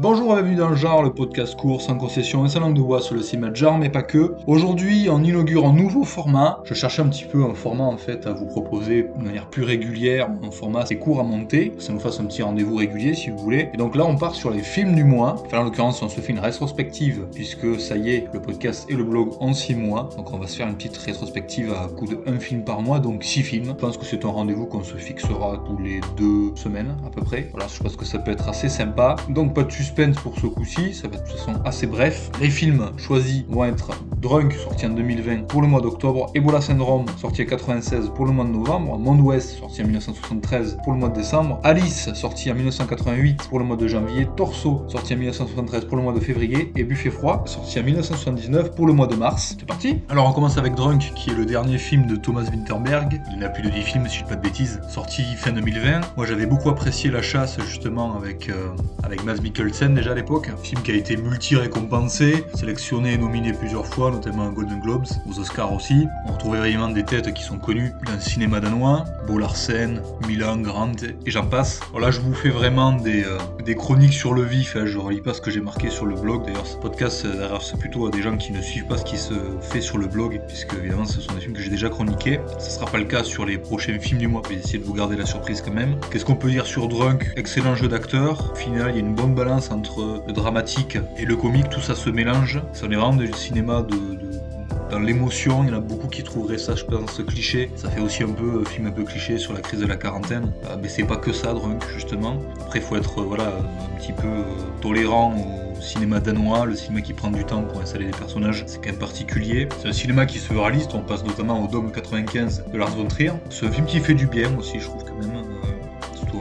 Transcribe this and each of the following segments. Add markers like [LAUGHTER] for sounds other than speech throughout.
Bonjour et bienvenue dans le genre, le podcast court sans concession et sans langue de bois sur le cinéma de genre, mais pas que. Aujourd'hui, on inaugure un nouveau format. Je cherchais un petit peu un format en fait à vous proposer de manière plus régulière, un format assez court à monter, ça nous fasse un petit rendez-vous régulier si vous voulez. Et donc là, on part sur les films du mois. Enfin, en l'occurrence, on se fait une rétrospective puisque ça y est, le podcast et le blog en 6 mois. Donc on va se faire une petite rétrospective à coup de un film par mois, donc 6 films. Je pense que c'est un rendez-vous qu'on se fixera tous les deux semaines à peu près. Voilà, je pense que ça peut être assez sympa. Donc pas de pour ce coup-ci, ça va être de toute façon assez bref. Les films choisis vont être Drunk, sorti en 2020 pour le mois d'octobre, Ebola Syndrome, sorti en 96 pour le mois de novembre, Monde Ouest, sorti en 1973 pour le mois de décembre, Alice, sorti en 1988 pour le mois de janvier, Torso, sorti en 1973 pour le mois de février, et Buffet Froid, sorti en 1979 pour le mois de mars. C'est parti Alors on commence avec Drunk, qui est le dernier film de Thomas Winterberg. Il n'a plus de 10 films, si je ne dis pas de bêtises, sorti fin 2020. Moi j'avais beaucoup apprécié La Chasse, justement, avec, euh, avec Mikkelsen déjà à l'époque. Un film qui a été multi-récompensé, sélectionné et nominé plusieurs fois notamment à Golden Globes, aux Oscars aussi. On retrouvait vraiment des têtes qui sont connues dans le cinéma danois, Bo Larsen, Milan, Grant et j'en passe. Là, je vous fais vraiment des, euh, des chroniques sur le vif, hein. je relis pas ce que j'ai marqué sur le blog. D'ailleurs, ce podcast c'est plutôt à des gens qui ne suivent pas ce qui se fait sur le blog, puisque évidemment, ce sont des films que j'ai déjà chroniqués. Ce sera pas le cas sur les prochains films du mois, je vais essayer de vous garder la surprise quand même. Qu'est-ce qu'on peut dire sur Drunk? Excellent jeu d'acteur. Au final, il y a une bonne balance entre le dramatique et le comique, tout ça se mélange. Ça est vraiment du cinéma dans l'émotion. Il y en a beaucoup qui trouveraient ça, je pense, cliché. Ça fait aussi un peu film un peu cliché sur la crise de la quarantaine. Euh, mais c'est pas que ça, Drunk, justement. Après, il faut être voilà, un petit peu euh, tolérant au cinéma danois, le cinéma qui prend du temps pour installer des personnages, c'est quand même particulier. C'est un cinéma qui se réaliste, on passe notamment au Dôme 95 de Lars von Trier. C'est un film qui fait du bien aussi, je trouve quand même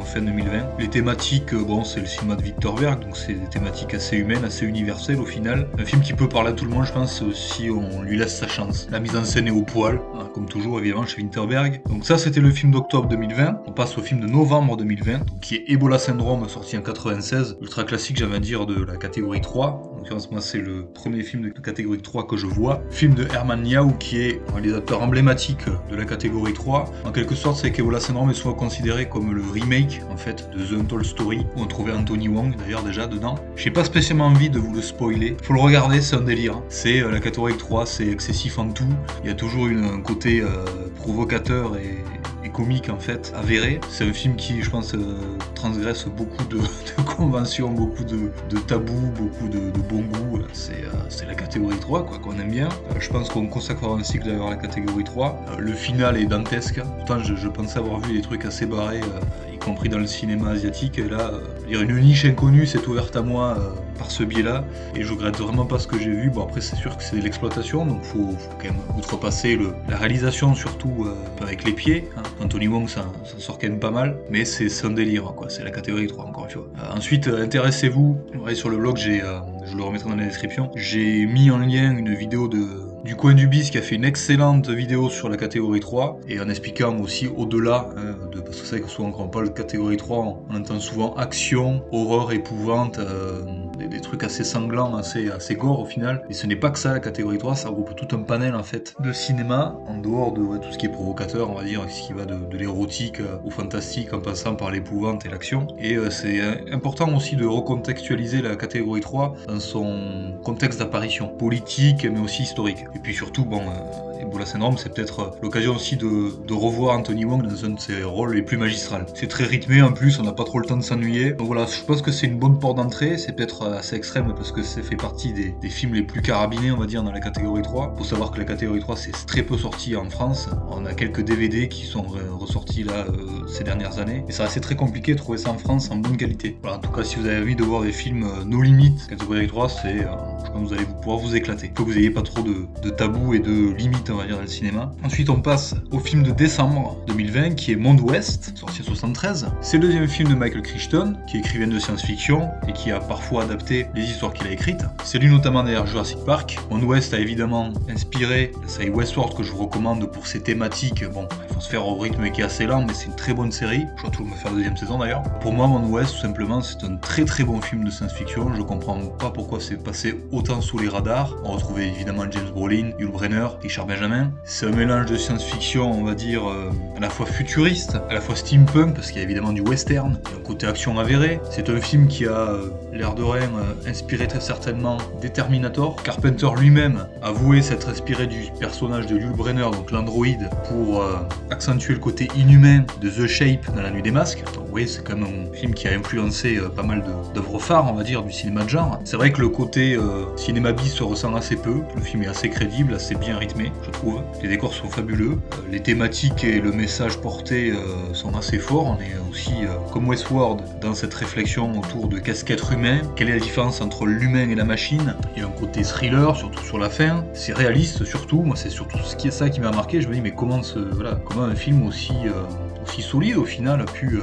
fin 2020. Les thématiques, euh, bon, c'est le cinéma de Victor Berg, donc c'est des thématiques assez humaines, assez universelles au final. Un film qui peut parler à tout le monde, je pense, si on lui laisse sa chance. La mise en scène est au poil, hein, comme toujours évidemment chez Winterberg. Donc ça, c'était le film d'octobre 2020. On passe au film de novembre 2020, qui est Ebola Syndrome, sorti en 96, ultra classique, j'avais dire, de la catégorie 3. En l'occurrence, moi, c'est le premier film de catégorie 3 que je vois. Film de Herman Niau, qui est un des acteurs emblématiques de la catégorie 3. En quelque sorte, c'est qu'Ebola Syndrome est souvent considéré comme le remake en fait de The Untold Story où on trouvait Anthony Wong d'ailleurs déjà dedans. J'ai pas spécialement envie de vous le spoiler. Faut le regarder, c'est un délire. C'est euh, la catégorie 3, c'est excessif en tout. Il y a toujours un côté euh, provocateur et, comique en fait, avéré. C'est un film qui, je pense, euh, transgresse beaucoup de, conventions, beaucoup de, tabous, beaucoup de, bon goût. C'est la catégorie 3, quoi, qu'on aime bien. je pense qu'on consacrera un cycle d'ailleurs à la catégorie 3. le final est dantesque. Pourtant, je, je pensais avoir vu des trucs assez barrés compris dans le cinéma asiatique. Là, euh, une niche inconnue s'est ouverte à moi euh, par ce biais-là. Et je regrette vraiment pas ce que j'ai vu. Bon, après, c'est sûr que c'est de l'exploitation, donc faut, quand même outrepasser le, la réalisation, surtout euh, avec les pieds. Hein. Anthony Wong, ça, sort quand même pas mal, mais c'est un délire, quoi. C'est la catégorie 3, encore une fois. ensuite, intéressez-vous. Sur le blog, j'ai, je le remettrai dans la description. J'ai mis en lien une vidéo de du coin du bis qui a fait une excellente vidéo sur la catégorie 3 et en expliquant aussi au-delà, hein, de, parce que c'est vrai que souvent quand on parle de catégorie 3, on entend souvent action, horreur, épouvante, euh, des, trucs assez sanglants, assez, assez gore au final. Et ce n'est pas que ça la catégorie 3, ça regroupe tout un panel en fait de cinéma, en dehors de tout ce qui est provocateur, on va dire, ce qui va de, l'érotique au fantastique en passant par l'épouvante et l'action. Et euh, c'est important aussi de recontextualiser la catégorie 3 dans son contexte d'apparition politique mais aussi historique. Et puis surtout, bon, euh, Ebola Syndrome, c'est peut-être euh, l'occasion aussi de, revoir Anthony Wong dans un de ses rôles les plus magistrales. C'est très rythmé en plus, on n'a pas trop le temps de s'ennuyer. Donc voilà, je pense que c'est une bonne porte d'entrée. C'est peut-être euh, assez extrême parce que ça fait partie des, films les plus carabinés, on va dire, dans la catégorie 3. Faut savoir que la catégorie 3, c'est très peu sorti en France. On a quelques DVD qui sont ressortis là ces dernières années. Et ça reste très compliqué de trouver ça en France en bonne qualité. Voilà, en tout cas, si vous avez envie de voir des films no limites, catégorie 3, c'est, je pense que vous allez pouvoir vous éclater. Que vous n'ayez pas trop de tabous et de limites, on va dire, dans le cinéma. Ensuite, on passe au film de décembre 2020 qui est Monde Ouest, sorti en 73. C'est le deuxième film de Michael Crichton, qui est écrivain de science-fiction et qui a parfois adapté les histoires qu'il a écrites. C'est lui notamment d'ailleurs Jurassic Park. Monde Ouest a évidemment inspiré la série Westworld que je vous recommande pour ses thématiques. Bon, il faut se faire au rythme qui est assez lent, mais c'est une très bonne série. Je crois toujours me faire la deuxième saison d'ailleurs. Pour moi, Monde Ouest, tout simplement, c'est un très très bon film de science-fiction. Je comprends pas pourquoi c'est passé autant sous les radars. On retrouvait évidemment James Brolin Yul Brenner, Richard C'est un mélange de science-fiction, on va dire, euh, à la fois futuriste, à la fois steampunk, parce qu'il y a évidemment du western, il y a un côté action avéré. C'est un film qui a euh, l'air de rien euh, inspiré très certainement des Terminator. Carpenter lui-même avouait s'être inspiré du personnage de Yul Brenner, donc l'androïde, pour euh, accentuer le côté inhumain de The Shape dans La Nuit des Masques. oui, c'est quand même un film qui a influencé pas mal d'œuvres phares, on va dire, du cinéma de genre. C'est vrai que le côté cinéma bis se ressent assez peu. Le film est assez crédible, assez bien rythmé, je trouve. Les décors sont fabuleux. les thématiques et le message porté sont assez forts. On est aussi, comme Westworld, dans cette réflexion autour de qu'est-ce qu'être quelle est la différence entre l'humain et la machine? Il y a un côté thriller, surtout sur la fin. C'est réaliste surtout. Moi, c'est surtout ce qui est ça qui m'a marqué. Je me dis, mais comment, ce, voilà, comment un film aussi, euh, solide au final a pu, euh,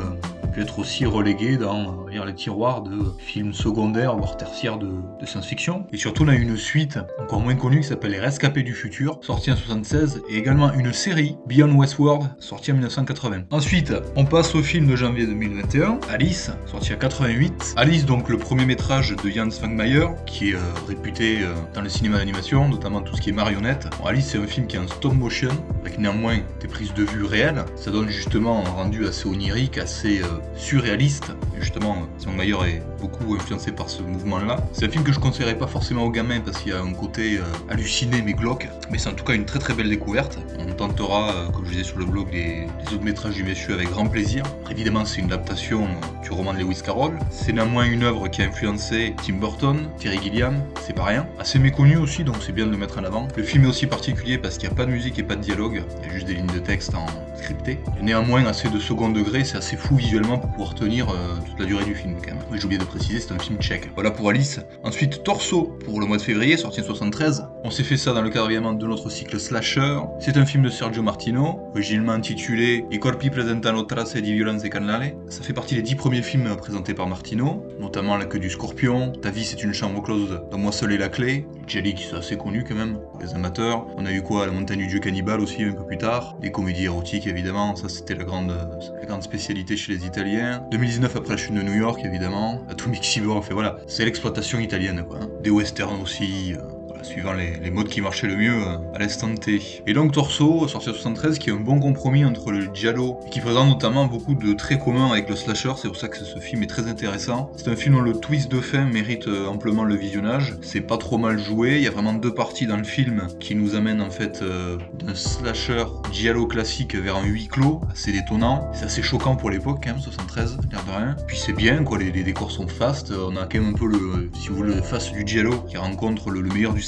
être aussi relégué dans les tiroirs de films secondaires, voire tertiaires de, science-fiction. Et surtout, on a une suite encore moins connue qui s'appelle Les Rescapés du futur, sortie en 76, et également une série, Beyond Westworld, sortie en 1980. Ensuite, on passe au film de janvier 2021, Alice, sorti en 88. Alice, donc le premier métrage de Jan Svangmeyer, qui est euh, réputé euh, dans le cinéma d'animation, notamment tout ce qui est marionnette. Alice, c'est un film qui est en stop motion, avec néanmoins des prises de vue réelles. Ça donne justement un rendu assez onirique, assez euh, surréaliste. justement, Simon Mayer est beaucoup influencé par ce mouvement-là. C'est un film que je conseillerais pas forcément aux gamins parce qu'il y a un côté euh, halluciné mais glauque. Mais c'est en tout cas une très très belle découverte. On tentera, euh, comme je disais sur le blog, les, autres métrages du monsieur avec grand plaisir. Évidemment, c'est une adaptation du roman de Lewis Carroll. C'est néanmoins une œuvre qui a influencé Tim Burton, Terry Gilliam, c'est pas rien. Assez méconnu aussi, donc c'est bien de le mettre en avant. Le film est aussi particulier parce qu'il n'y a pas de musique et pas de dialogue. Il y a juste des lignes de texte en scripté. néanmoins, assez de second degré, c'est assez fou visuellement pour pouvoir tenir euh, toute la durée du film quand même. j'ai oublié de préciser, c'est un film tchèque. Voilà pour Alice. Ensuite, Torso pour le mois de février, sorti en 73. On s'est fait ça dans le cadre évidemment de notre cycle Slasher. C'est un film de Sergio Martino, originellement intitulé I corpi presentano trace di violenze canale. Ça fait partie des dix premiers films présentés par Martino, notamment La queue du scorpion, Ta vie c'est une chambre close, Dans moi seul est la clé, Jelly qui est assez connu quand même, pour les amateurs. On a eu quoi La montagne du dieu cannibale aussi un peu plus tard. Les comédies érotiques évidemment, ça c'était la grande, la grande spécialité chez les Italiens. 2019 après la chute de New York évidemment. Atomic Cyborg, fait voilà, c'est l'exploitation italienne quoi. Hein. Des westerns aussi. Euh, suivant les, modes qui marchaient le mieux euh, à l'instant T. Et donc Torso, sorti en 73, qui est un bon compromis entre le giallo, qui présente notamment beaucoup de traits communs avec le slasher, c'est pour ça que ce film est très intéressant. C'est un film dont le twist de fin mérite euh, amplement le visionnage, c'est pas trop mal joué, il y a vraiment deux parties dans le film qui nous amènent en fait euh, d'un slasher giallo classique vers un huis clos, assez détonnant, c'est assez choquant pour l'époque quand même, 73, l'air de rien. Puis c'est bien, quoi, les, décors sont fast, on a quand même un peu le, si vous voulez, le face du giallo qui rencontre le, le meilleur du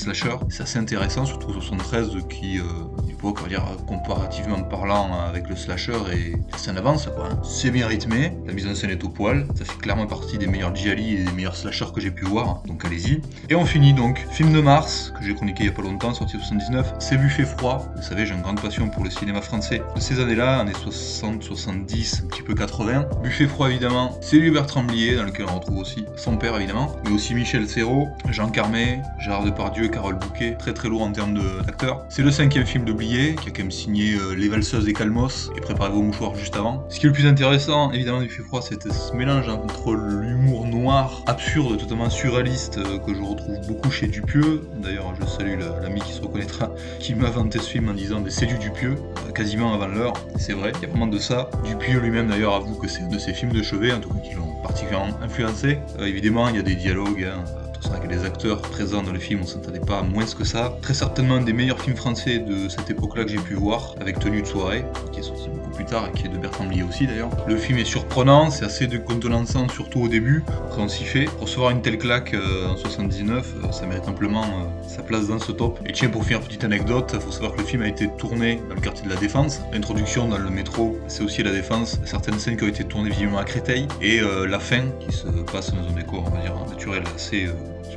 c'est assez intéressant, surtout 73 qui, euh, comparativement parlant avec le slasher, et ça en avance quoi. Hein. C'est bien rythmé, la mise en scène est au poil, ça fait clairement partie des meilleurs Gialli et des meilleurs slashers que j'ai pu voir, donc allez-y. Et on finit donc, film de mars, que j'ai chroniqué il y a pas longtemps, sorti en 79, c'est Buffet froid. Vous savez, j'ai une grande passion pour le cinéma français de ces années-là, années 60, 70, un petit peu 80. Buffet froid évidemment, c'est Hubert Tremblier, dans lequel on retrouve aussi son père évidemment, mais aussi Michel Serrault, Jean Carmé, Gérard Depardieu, Carole Bouquet, très très lourd en termes d'acteurs. C'est le cinquième film qui a quand même signé euh, Les Valseuses et Calmos, et Préparez vos mouchoirs juste avant. Ce qui est le plus intéressant, évidemment, du froid, c'était ce mélange entre l'humour noir, absurde, totalement surréaliste, euh, que je retrouve beaucoup chez Dupieux. D'ailleurs, je salue l'ami qui se reconnaîtra, qui m'a vanté ce film en disant des C'est du Dupieux, euh, quasiment avant l'heure. C'est vrai, il y a vraiment de ça. Dupieux lui-même, d'ailleurs, avoue que c'est un de ses films de chevet, en tout cas, qui l'ont particulièrement influencé. évidemment, il y a des dialogues. Hein, c'est vrai que les acteurs présents dans le film, on s'entendait pas moins que ça. Très certainement un des meilleurs films français de cette époque-là que j'ai pu voir, avec Tenue de soirée, qui est sorti plus tard qui est de Bertrand Blier aussi d'ailleurs. Le film est surprenant, c'est assez de contenançant surtout au début, après on s'y fait. Recevoir une telle claque euh, en 79, euh, ça mérite amplement euh, sa place dans ce top. Et tiens, pour finir, petite anecdote, il faut savoir que le film a été tourné dans le quartier de la Défense. L'introduction dans le métro, c'est aussi la Défense. Certaines scènes qui ont été tournées visiblement à Créteil. Et la fin, qui se passe dans un décor, on va dire, naturel assez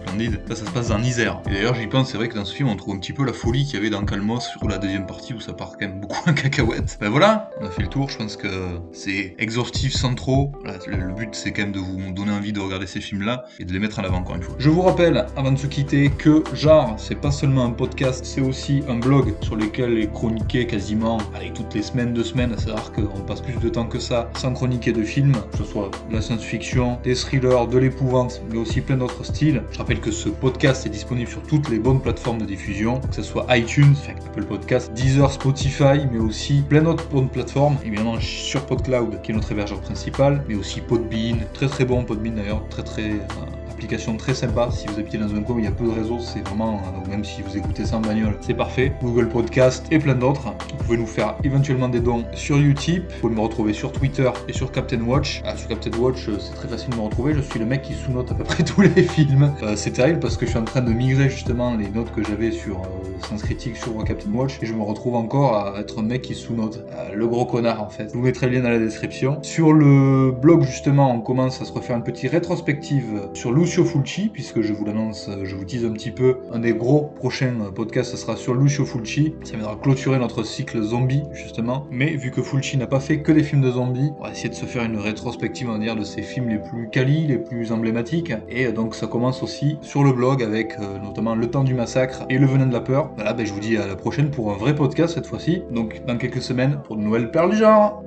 splendide. Ça, se passe dans Isère. Et d'ailleurs, j'y pense, c'est vrai que dans ce film, on trouve un petit peu la folie qu'il y avait dans Calmos sur la deuxième partie où ça part quand même beaucoup en cacahuète. Ben voilà, on a fait le tour. Je pense que c'est exhaustif sans trop. le, but, c'est quand même de vous donner envie de regarder ces films-là et de les mettre en avant encore une fois. Je vous rappelle, avant de se quitter, que Genre, c'est pas seulement un podcast, c'est aussi un blog sur lequel est chroniqué quasiment avec toutes les semaines, deux semaines. C'est rare qu'on passe plus de temps que ça sans chroniquer de films, que ce soit de la science-fiction, des thrillers, de l'épouvante, mais aussi plein d'autres styles. Je rappelle que ce podcast est disponible sur toutes les bonnes plateformes de diffusion, que ce soit iTunes, Apple Podcast, Deezer, Spotify, mais aussi plein d'autres bonnes plateformes. Évidemment sur PodCloud, qui est notre hébergeur principal, mais aussi Podbean, très très bon Podbean d'ailleurs, très très euh, application très sympa. Si vous habitez dans un coin où il y a peu de réseaux, c'est vraiment, euh, même si vous écoutez ça en bagnole, c'est parfait. Google Podcast et plein d'autres. Vous pouvez nous faire éventuellement des dons sur Utip. Vous pouvez me retrouver sur Twitter et sur Captain Watch. Ah, sur Captain Watch, euh, c'est très facile de me retrouver. Je suis le mec qui sous-note à peu près [LAUGHS] tous les films. Euh, c'est terrible parce que je suis en train de migrer justement les notes que j'avais sur euh, Sens Critique sur Captain Watch et je me retrouve encore à être un mec qui sous-note. le gros connard en fait. Je vous mettrai le lien dans la description. Sur le blog justement, on commence à se refaire une petite rétrospective sur Lucio Fulci puisque je vous l'annonce, je vous dis un petit peu, un des gros prochains podcasts, ce sera sur Lucio Fulci. Ça viendra clôturer notre cycle zombie justement. Mais vu que Fulci n'a pas fait que des films de zombies, on va essayer de se faire une rétrospective, on va dire, de ses films les plus quali, les plus emblématiques. Et euh, donc ça commence aussi sur le blog avec euh, notamment Le temps du massacre et Le venin de la peur. Voilà, ben, je vous dis à la prochaine pour un vrai podcast cette fois-ci. Donc dans quelques semaines pour de nouvelles perles du genre.